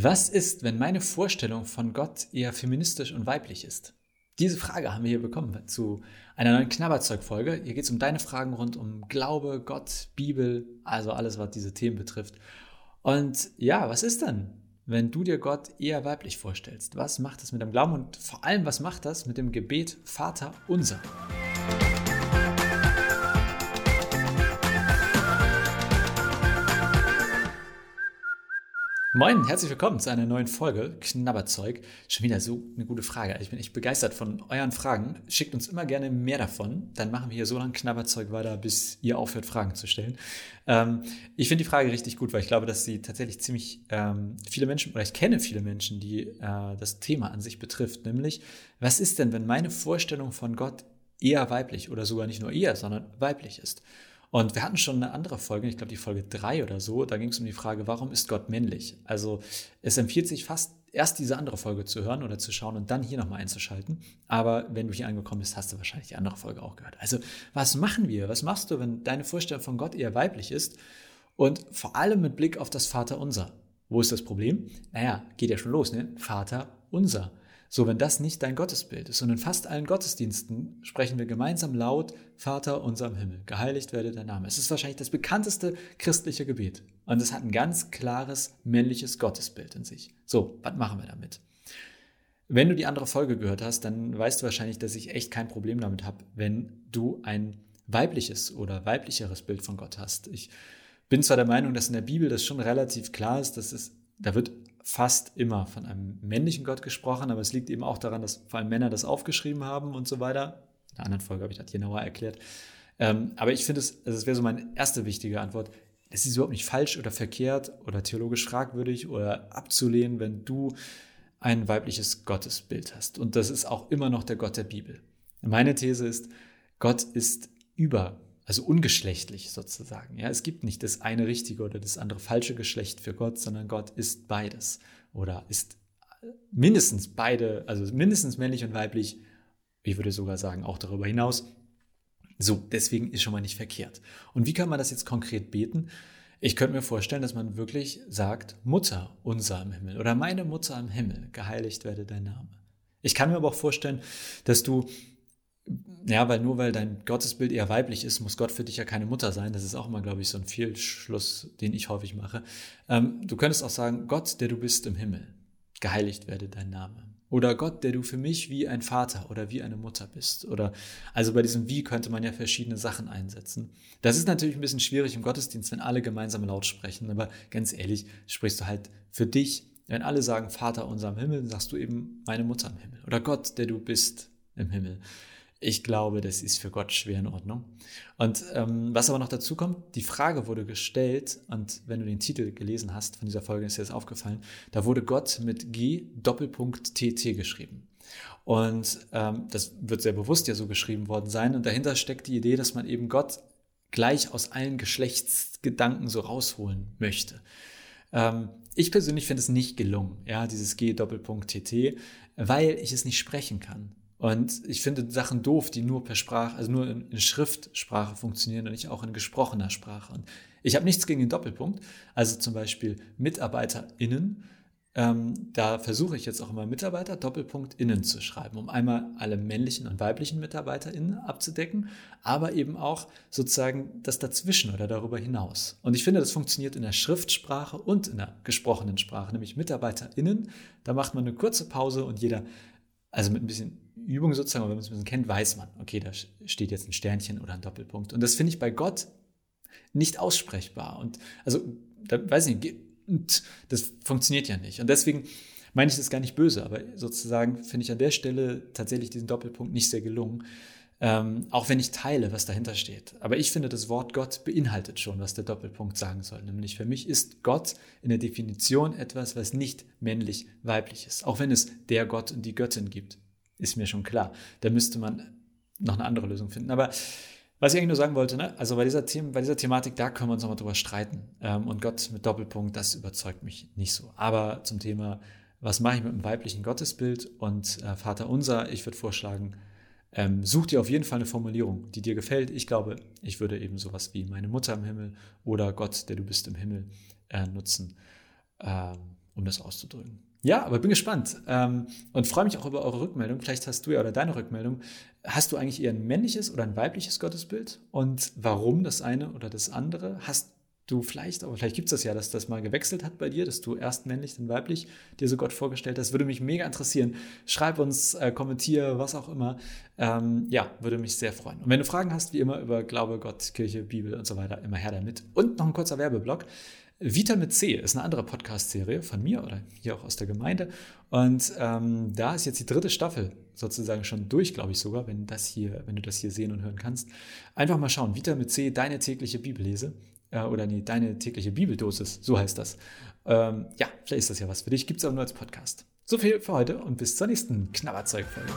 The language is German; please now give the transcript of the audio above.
Was ist, wenn meine Vorstellung von Gott eher feministisch und weiblich ist? Diese Frage haben wir hier bekommen zu einer neuen Knabberzeug-Folge. Hier geht es um deine Fragen rund um Glaube, Gott, Bibel, also alles, was diese Themen betrifft. Und ja, was ist dann, wenn du dir Gott eher weiblich vorstellst? Was macht das mit dem Glauben und vor allem, was macht das mit dem Gebet Vater unser? Moin, herzlich willkommen zu einer neuen Folge Knabberzeug. Schon wieder so eine gute Frage. Ich bin echt begeistert von euren Fragen. Schickt uns immer gerne mehr davon. Dann machen wir hier so lange Knabberzeug weiter, bis ihr aufhört, Fragen zu stellen. Ähm, ich finde die Frage richtig gut, weil ich glaube, dass sie tatsächlich ziemlich ähm, viele Menschen, oder ich kenne viele Menschen, die äh, das Thema an sich betrifft. Nämlich, was ist denn, wenn meine Vorstellung von Gott eher weiblich oder sogar nicht nur eher, sondern weiblich ist? Und wir hatten schon eine andere Folge, ich glaube die Folge 3 oder so, da ging es um die Frage, warum ist Gott männlich? Also es empfiehlt sich fast erst diese andere Folge zu hören oder zu schauen und dann hier nochmal einzuschalten. Aber wenn du hier angekommen bist, hast du wahrscheinlich die andere Folge auch gehört. Also was machen wir? Was machst du, wenn deine Vorstellung von Gott eher weiblich ist? Und vor allem mit Blick auf das Vaterunser. Wo ist das Problem? Naja, geht ja schon los, ne? Vater unser. So, wenn das nicht dein Gottesbild ist. Und in fast allen Gottesdiensten sprechen wir gemeinsam laut, Vater unser im Himmel, geheiligt werde dein Name. Es ist wahrscheinlich das bekannteste christliche Gebet. Und es hat ein ganz klares männliches Gottesbild in sich. So, was machen wir damit? Wenn du die andere Folge gehört hast, dann weißt du wahrscheinlich, dass ich echt kein Problem damit habe, wenn du ein weibliches oder weiblicheres Bild von Gott hast. Ich bin zwar der Meinung, dass in der Bibel das schon relativ klar ist, dass es, da wird fast immer von einem männlichen Gott gesprochen, aber es liegt eben auch daran, dass vor allem Männer das aufgeschrieben haben und so weiter. In einer anderen Folge habe ich das genauer erklärt. Ähm, aber ich finde es, also das wäre so meine erste wichtige Antwort. Es ist überhaupt nicht falsch oder verkehrt oder theologisch fragwürdig oder abzulehnen, wenn du ein weibliches Gottesbild hast. Und das ist auch immer noch der Gott der Bibel. Meine These ist, Gott ist über also ungeschlechtlich sozusagen. Ja, es gibt nicht das eine richtige oder das andere falsche Geschlecht für Gott, sondern Gott ist beides oder ist mindestens beide, also mindestens männlich und weiblich. Ich würde sogar sagen, auch darüber hinaus. So, deswegen ist schon mal nicht verkehrt. Und wie kann man das jetzt konkret beten? Ich könnte mir vorstellen, dass man wirklich sagt, Mutter unser im Himmel oder meine Mutter im Himmel, geheiligt werde dein Name. Ich kann mir aber auch vorstellen, dass du ja, weil nur weil dein Gottesbild eher weiblich ist, muss Gott für dich ja keine Mutter sein. Das ist auch immer, glaube ich, so ein Fehlschluss, den ich häufig mache. Ähm, du könntest auch sagen, Gott, der du bist im Himmel, geheiligt werde dein Name. Oder Gott, der du für mich wie ein Vater oder wie eine Mutter bist. Oder also bei diesem Wie könnte man ja verschiedene Sachen einsetzen. Das ist natürlich ein bisschen schwierig im Gottesdienst, wenn alle gemeinsam laut sprechen. Aber ganz ehrlich, sprichst du halt für dich. Wenn alle sagen Vater unser im Himmel, sagst du eben meine Mutter im Himmel. Oder Gott, der du bist im Himmel. Ich glaube, das ist für Gott schwer in Ordnung. Und ähm, was aber noch dazu kommt, die Frage wurde gestellt, und wenn du den Titel gelesen hast von dieser Folge, ist dir das aufgefallen, da wurde Gott mit G Doppelpunkt TT geschrieben. Und ähm, das wird sehr bewusst ja so geschrieben worden sein. Und dahinter steckt die Idee, dass man eben Gott gleich aus allen Geschlechtsgedanken so rausholen möchte. Ähm, ich persönlich finde es nicht gelungen, ja, dieses G Doppelpunkt TT, weil ich es nicht sprechen kann. Und ich finde Sachen doof, die nur per Sprache, also nur in, Schriftsprache funktionieren und nicht auch in gesprochener Sprache. Und ich habe nichts gegen den Doppelpunkt. Also zum Beispiel MitarbeiterInnen. Ähm, da versuche ich jetzt auch immer Mitarbeiter Doppelpunkt innen zu schreiben, um einmal alle männlichen und weiblichen MitarbeiterInnen abzudecken, aber eben auch sozusagen das dazwischen oder darüber hinaus. Und ich finde, das funktioniert in der Schriftsprache und in der gesprochenen Sprache, nämlich MitarbeiterInnen. Da macht man eine kurze Pause und jeder, also mit ein bisschen Übung sozusagen, wenn man es ein bisschen kennt, weiß man, okay, da steht jetzt ein Sternchen oder ein Doppelpunkt. Und das finde ich bei Gott nicht aussprechbar. Und also, da weiß ich nicht, das funktioniert ja nicht. Und deswegen meine ich das gar nicht böse, aber sozusagen finde ich an der Stelle tatsächlich diesen Doppelpunkt nicht sehr gelungen. Ähm, auch wenn ich teile, was dahinter steht. Aber ich finde, das Wort Gott beinhaltet schon, was der Doppelpunkt sagen soll. Nämlich für mich ist Gott in der Definition etwas, was nicht männlich-weiblich ist. Auch wenn es der Gott und die Göttin gibt ist mir schon klar. Da müsste man noch eine andere Lösung finden. Aber was ich eigentlich nur sagen wollte, ne? also bei dieser, The bei dieser Thematik, da können wir uns nochmal drüber streiten. Ähm, und Gott mit Doppelpunkt, das überzeugt mich nicht so. Aber zum Thema, was mache ich mit einem weiblichen Gottesbild und äh, Vater unser, ich würde vorschlagen, ähm, such dir auf jeden Fall eine Formulierung, die dir gefällt. Ich glaube, ich würde eben sowas wie meine Mutter im Himmel oder Gott, der du bist im Himmel, äh, nutzen. Ähm, um das auszudrücken. Ja, aber bin gespannt ähm, und freue mich auch über eure Rückmeldung. Vielleicht hast du ja oder deine Rückmeldung. Hast du eigentlich eher ein männliches oder ein weibliches Gottesbild? Und warum das eine oder das andere? Hast du vielleicht, aber vielleicht gibt es das ja, dass das mal gewechselt hat bei dir, dass du erst männlich, dann weiblich dir so Gott vorgestellt hast. Würde mich mega interessieren. Schreib uns, äh, kommentier, was auch immer. Ähm, ja, würde mich sehr freuen. Und wenn du Fragen hast, wie immer über Glaube, Gott, Kirche, Bibel und so weiter, immer her damit. Und noch ein kurzer Werbeblock. Vita mit C ist eine andere Podcast-Serie von mir oder hier auch aus der Gemeinde. Und ähm, da ist jetzt die dritte Staffel sozusagen schon durch, glaube ich sogar, wenn, das hier, wenn du das hier sehen und hören kannst. Einfach mal schauen. Vita mit C, deine tägliche Bibellese. Äh, oder nee, deine tägliche Bibeldosis, so heißt das. Ähm, ja, vielleicht ist das ja was für dich. Gibt es aber nur als Podcast. So viel für heute und bis zur nächsten Knabberzeug-Folge.